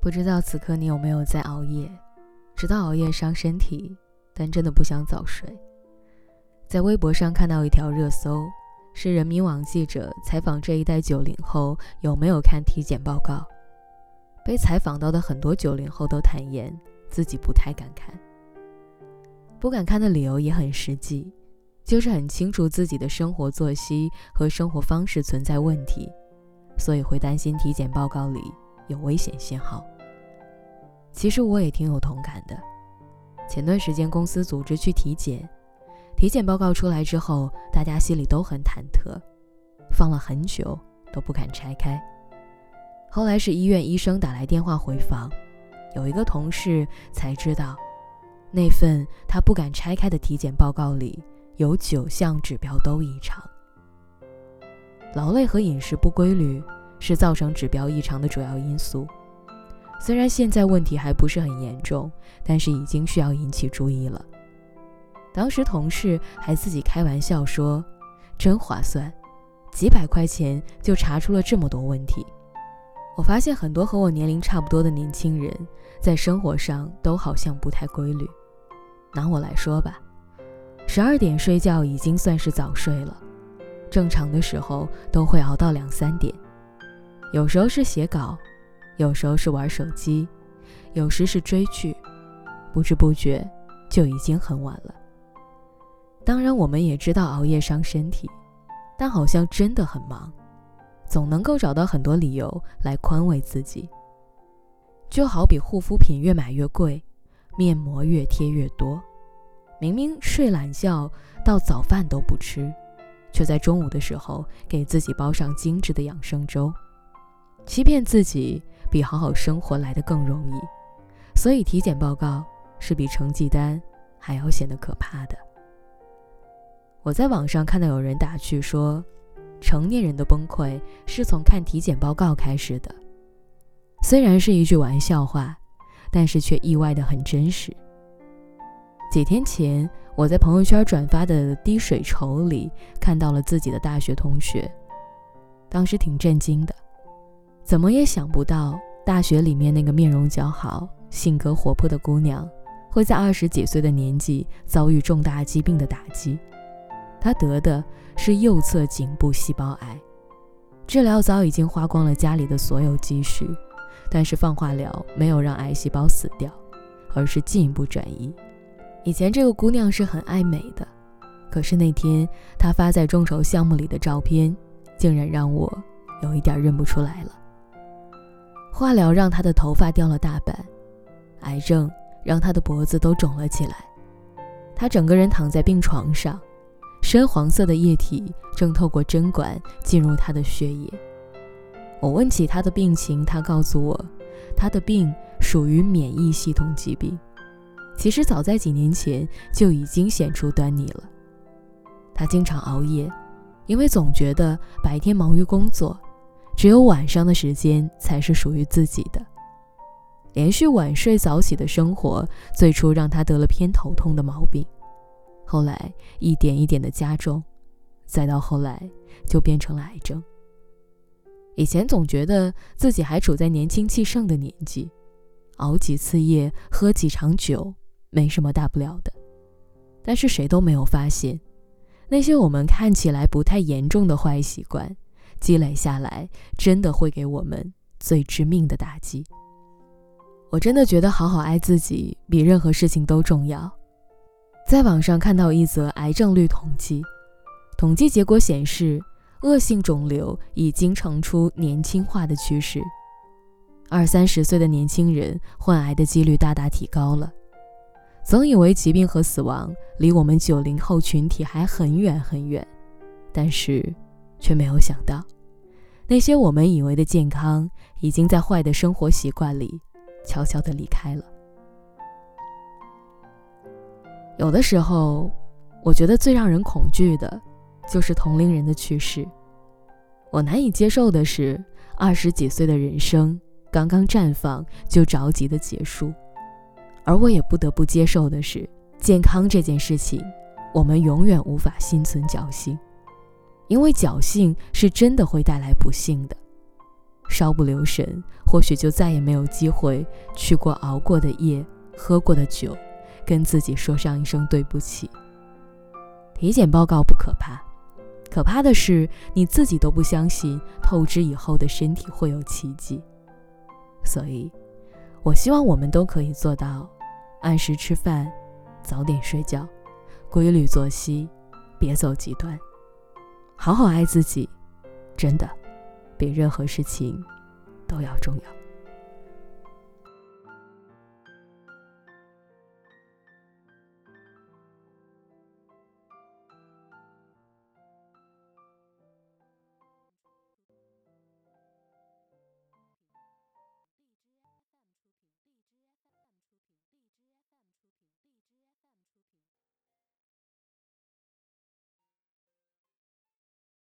不知道此刻你有没有在熬夜？知道熬夜伤身体，但真的不想早睡。在微博上看到一条热搜，是人民网记者采访这一代九零后有没有看体检报告。被采访到的很多九零后都坦言自己不太敢看，不敢看的理由也很实际，就是很清楚自己的生活作息和生活方式存在问题，所以会担心体检报告里。有危险信号。其实我也挺有同感的。前段时间公司组织去体检，体检报告出来之后，大家心里都很忐忑，放了很久都不敢拆开。后来是医院医生打来电话回访，有一个同事才知道，那份他不敢拆开的体检报告里有九项指标都异常。劳累和饮食不规律。是造成指标异常的主要因素。虽然现在问题还不是很严重，但是已经需要引起注意了。当时同事还自己开玩笑说：“真划算，几百块钱就查出了这么多问题。”我发现很多和我年龄差不多的年轻人，在生活上都好像不太规律。拿我来说吧，十二点睡觉已经算是早睡了，正常的时候都会熬到两三点。有时候是写稿，有时候是玩手机，有时是追剧，不知不觉就已经很晚了。当然，我们也知道熬夜伤身体，但好像真的很忙，总能够找到很多理由来宽慰自己。就好比护肤品越买越贵，面膜越贴越多，明明睡懒觉到早饭都不吃，却在中午的时候给自己煲上精致的养生粥。欺骗自己比好好生活来的更容易，所以体检报告是比成绩单还要显得可怕的。我在网上看到有人打趣说，成年人的崩溃是从看体检报告开始的。虽然是一句玩笑话，但是却意外的很真实。几天前，我在朋友圈转发的滴水筹里看到了自己的大学同学，当时挺震惊的。怎么也想不到，大学里面那个面容姣好、性格活泼的姑娘，会在二十几岁的年纪遭遇重大疾病的打击。她得的是右侧颈部细胞癌，治疗早已经花光了家里的所有积蓄，但是放化疗没有让癌细胞死掉，而是进一步转移。以前这个姑娘是很爱美的，可是那天她发在众筹项目里的照片，竟然让我有一点认不出来了。化疗让他的头发掉了大半，癌症让他的脖子都肿了起来，他整个人躺在病床上，深黄色的液体正透过针管进入他的血液。我问起他的病情，他告诉我，他的病属于免疫系统疾病，其实早在几年前就已经显出端倪了。他经常熬夜，因为总觉得白天忙于工作。只有晚上的时间才是属于自己的。连续晚睡早起的生活，最初让他得了偏头痛的毛病，后来一点一点的加重，再到后来就变成了癌症。以前总觉得自己还处在年轻气盛的年纪，熬几次夜，喝几场酒，没什么大不了的。但是谁都没有发现，那些我们看起来不太严重的坏习惯。积累下来，真的会给我们最致命的打击。我真的觉得好好爱自己比任何事情都重要。在网上看到一则癌症率统计，统计结果显示，恶性肿瘤已经呈出年轻化的趋势。二三十岁的年轻人患癌的几率大大提高了。总以为疾病和死亡离我们九零后群体还很远很远，但是。却没有想到，那些我们以为的健康，已经在坏的生活习惯里悄悄地离开了。有的时候，我觉得最让人恐惧的，就是同龄人的去世。我难以接受的是，二十几岁的人生刚刚绽放就着急的结束，而我也不得不接受的是，健康这件事情，我们永远无法心存侥幸。因为侥幸是真的会带来不幸的。稍不留神，或许就再也没有机会去过熬过的夜，喝过的酒，跟自己说上一声对不起。体检报告不可怕，可怕的是你自己都不相信透支以后的身体会有奇迹。所以，我希望我们都可以做到：按时吃饭，早点睡觉，规律作息，别走极端，好好爱自己，真的。比任何事情都要重要。